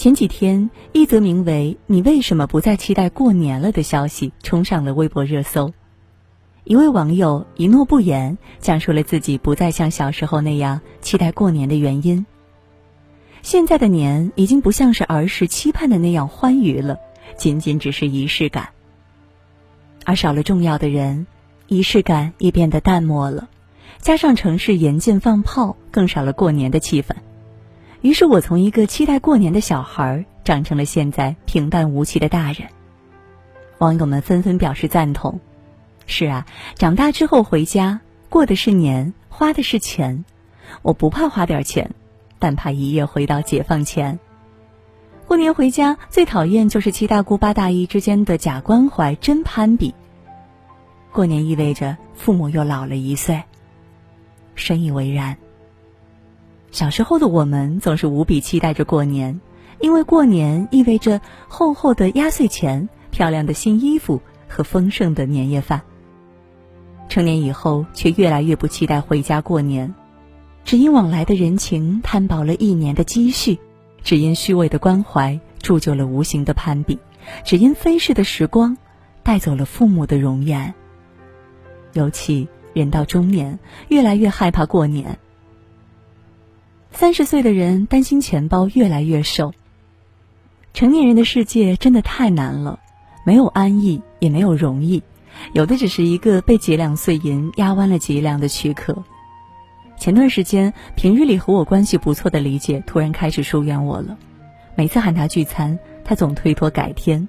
前几天，一则名为“你为什么不再期待过年了”的消息冲上了微博热搜。一位网友一诺不言，讲述了自己不再像小时候那样期待过年的原因。现在的年已经不像是儿时期盼的那样欢愉了，仅仅只是仪式感。而少了重要的人，仪式感也变得淡漠了。加上城市严禁放炮，更少了过年的气氛。于是我从一个期待过年的小孩，长成了现在平淡无奇的大人。网友们纷纷表示赞同。是啊，长大之后回家过的是年，花的是钱。我不怕花点钱，但怕一夜回到解放前。过年回家最讨厌就是七大姑八大姨之间的假关怀、真攀比。过年意味着父母又老了一岁。深以为然。小时候的我们总是无比期待着过年，因为过年意味着厚厚的压岁钱、漂亮的新衣服和丰盛的年夜饭。成年以后，却越来越不期待回家过年，只因往来的人情摊薄了一年的积蓄，只因虚伪的关怀铸就了无形的攀比，只因飞逝的时光带走了父母的容颜。尤其。人到中年，越来越害怕过年。三十岁的人担心钱包越来越瘦。成年人的世界真的太难了，没有安逸，也没有容易，有的只是一个被几两碎银压弯了脊梁的躯壳。前段时间，平日里和我关系不错的李姐突然开始疏远我了。每次喊她聚餐，她总推脱改天；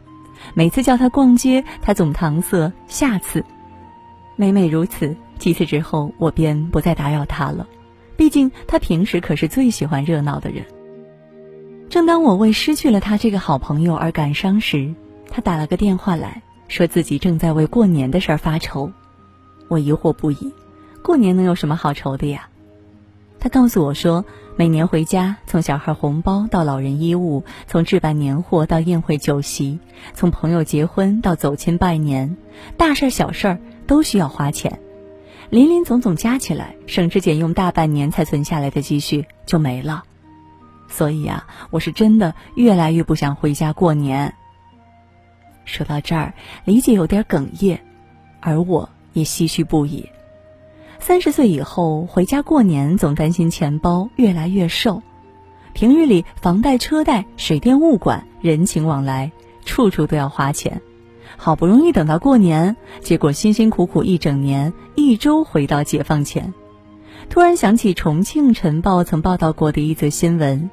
每次叫她逛街，她总搪塞下次。每每如此。几次之后，我便不再打扰他了。毕竟他平时可是最喜欢热闹的人。正当我为失去了他这个好朋友而感伤时，他打了个电话来说自己正在为过年的事儿发愁。我疑惑不已，过年能有什么好愁的呀？他告诉我说，每年回家，从小孩红包到老人衣物，从置办年货到宴会酒席，从朋友结婚到走亲拜年，大事小事儿都需要花钱。林林总总加起来，省吃俭用大半年才存下来的积蓄就没了。所以啊，我是真的越来越不想回家过年。说到这儿，李姐有点哽咽，而我也唏嘘不已。三十岁以后回家过年，总担心钱包越来越瘦，平日里房贷、车贷、水电、物管、人情往来，处处都要花钱。好不容易等到过年，结果辛辛苦苦一整年，一周回到解放前，突然想起重庆晨报曾报道过的一则新闻：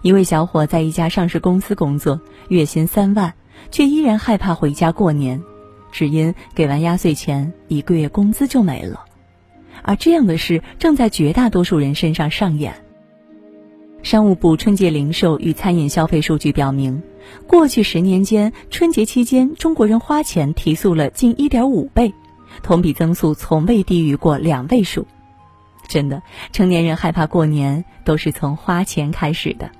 一位小伙在一家上市公司工作，月薪三万，却依然害怕回家过年，只因给完压岁钱，一个月工资就没了。而这样的事正在绝大多数人身上上演。商务部春节零售与餐饮消费数据表明。过去十年间，春节期间中国人花钱提速了近一点五倍，同比增速从未低于过两位数。真的，成年人害怕过年都是从花钱开始的。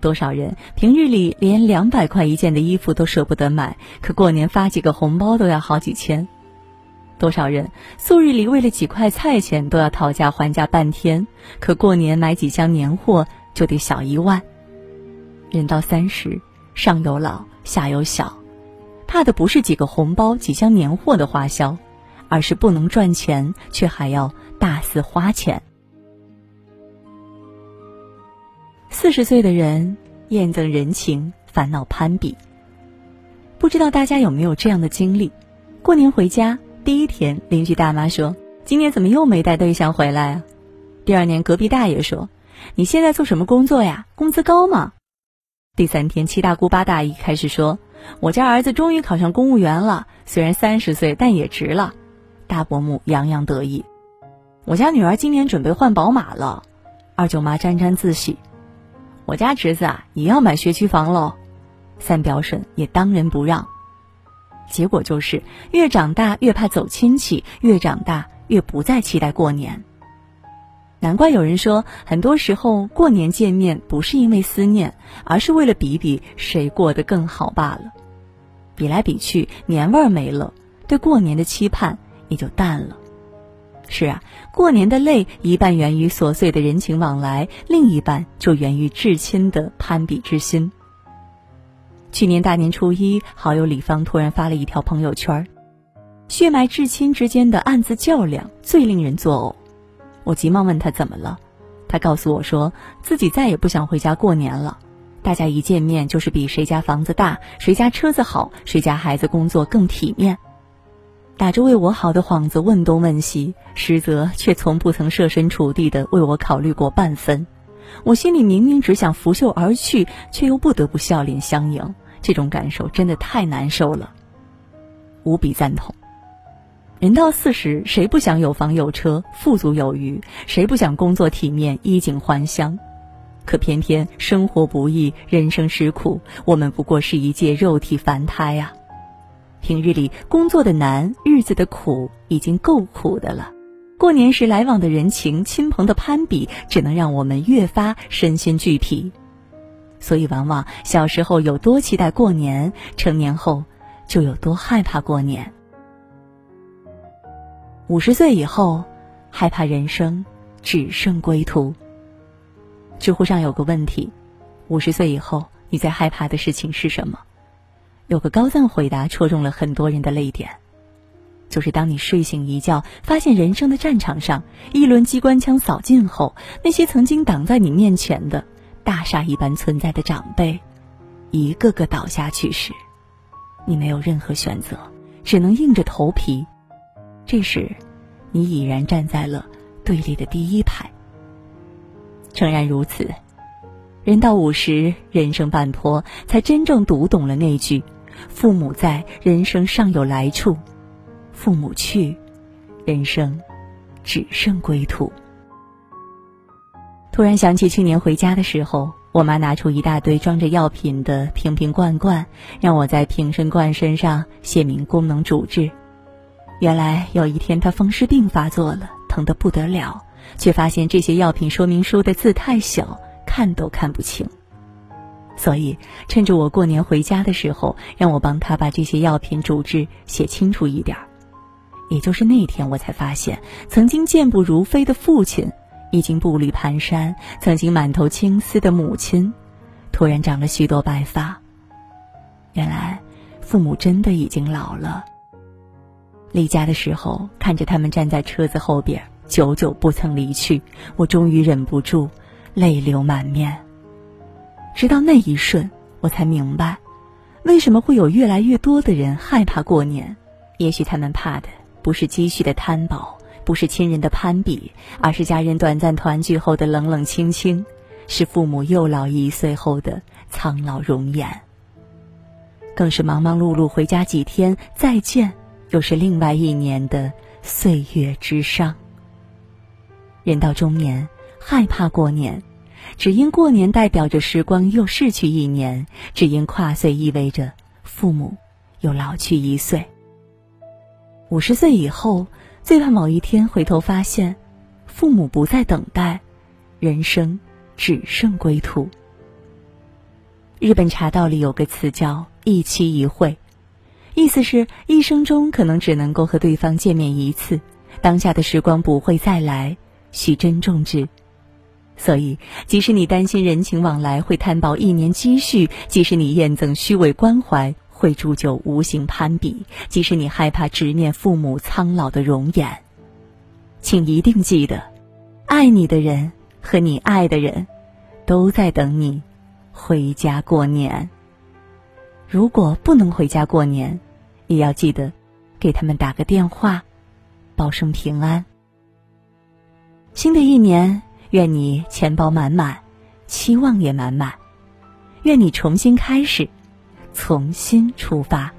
多少人平日里连两百块一件的衣服都舍不得买，可过年发几个红包都要好几千。多少人素日里为了几块菜钱都要讨价还价半天，可过年买几箱年货就得小一万。人到三十。上有老，下有小，怕的不是几个红包、几箱年货的花销，而是不能赚钱，却还要大肆花钱。四十岁的人厌憎人情，烦恼攀比。不知道大家有没有这样的经历？过年回家第一天，邻居大妈说：“今年怎么又没带对象回来啊？”第二年，隔壁大爷说：“你现在做什么工作呀？工资高吗？”第三天，七大姑八大姨开始说：“我家儿子终于考上公务员了，虽然三十岁，但也值了。”大伯母洋洋得意：“我家女儿今年准备换宝马了。”二舅妈沾沾自喜：“我家侄子啊，也要买学区房喽。”三表婶也当仁不让。结果就是，越长大越怕走亲戚，越长大越不再期待过年。难怪有人说，很多时候过年见面不是因为思念，而是为了比比谁过得更好罢了。比来比去，年味儿没了，对过年的期盼也就淡了。是啊，过年的累一半源于琐碎的人情往来，另一半就源于至亲的攀比之心。去年大年初一，好友李芳突然发了一条朋友圈血脉至亲之间的暗自较量最令人作呕。我急忙问他怎么了，他告诉我说自己再也不想回家过年了。大家一见面就是比谁家房子大，谁家车子好，谁家孩子工作更体面，打着为我好的幌子问东问西，实则却从不曾设身处地的为我考虑过半分。我心里明明只想拂袖而去，却又不得不笑脸相迎，这种感受真的太难受了。无比赞同。人到四十，谁不想有房有车、富足有余？谁不想工作体面、衣锦还乡？可偏偏生活不易，人生实苦，我们不过是一介肉体凡胎啊！平日里工作的难，日子的苦，已经够苦的了。过年时来往的人情、亲朋的攀比，只能让我们越发身心俱疲。所以，往往小时候有多期待过年，成年后就有多害怕过年。五十岁以后，害怕人生只剩归途。知乎上有个问题：五十岁以后，你最害怕的事情是什么？有个高赞回答戳中了很多人的泪点，就是当你睡醒一觉，发现人生的战场上一轮机关枪扫尽后，那些曾经挡在你面前的大厦一般存在的长辈，一个个倒下去时，你没有任何选择，只能硬着头皮。这时，你已然站在了队列的第一排。诚然如此，人到五十，人生半坡，才真正读懂了那句：“父母在，人生尚有来处；父母去，人生只剩归途。”突然想起去年回家的时候，我妈拿出一大堆装着药品的瓶瓶罐罐，让我在瓶身罐身上写明功能主治。原来有一天他风湿病发作了，疼得不得了，却发现这些药品说明书的字太小，看都看不清。所以趁着我过年回家的时候，让我帮他把这些药品主治写清楚一点儿。也就是那天，我才发现，曾经健步如飞的父亲，已经步履蹒跚；曾经满头青丝的母亲，突然长了许多白发。原来，父母真的已经老了。离家的时候，看着他们站在车子后边，久久不曾离去，我终于忍不住，泪流满面。直到那一瞬，我才明白，为什么会有越来越多的人害怕过年。也许他们怕的不是积蓄的贪薄，不是亲人的攀比，而是家人短暂团聚后的冷冷清清，是父母又老一岁后的苍老容颜。更是忙忙碌碌回家几天，再见。又是另外一年的岁月之伤。人到中年，害怕过年，只因过年代表着时光又逝去一年，只因跨岁意味着父母又老去一岁。五十岁以后，最怕某一天回头发现，父母不再等待，人生只剩归途。日本茶道里有个词叫“一期一会”。意思是，一生中可能只能够和对方见面一次，当下的时光不会再来，需珍重之。所以，即使你担心人情往来会摊薄一年积蓄，即使你厌憎虚伪关怀会铸就无形攀比，即使你害怕直面父母苍老的容颜，请一定记得，爱你的人和你爱的人，都在等你回家过年。如果不能回家过年，也要记得给他们打个电话，报声平安。新的一年，愿你钱包满满，期望也满满。愿你重新开始，从心出发。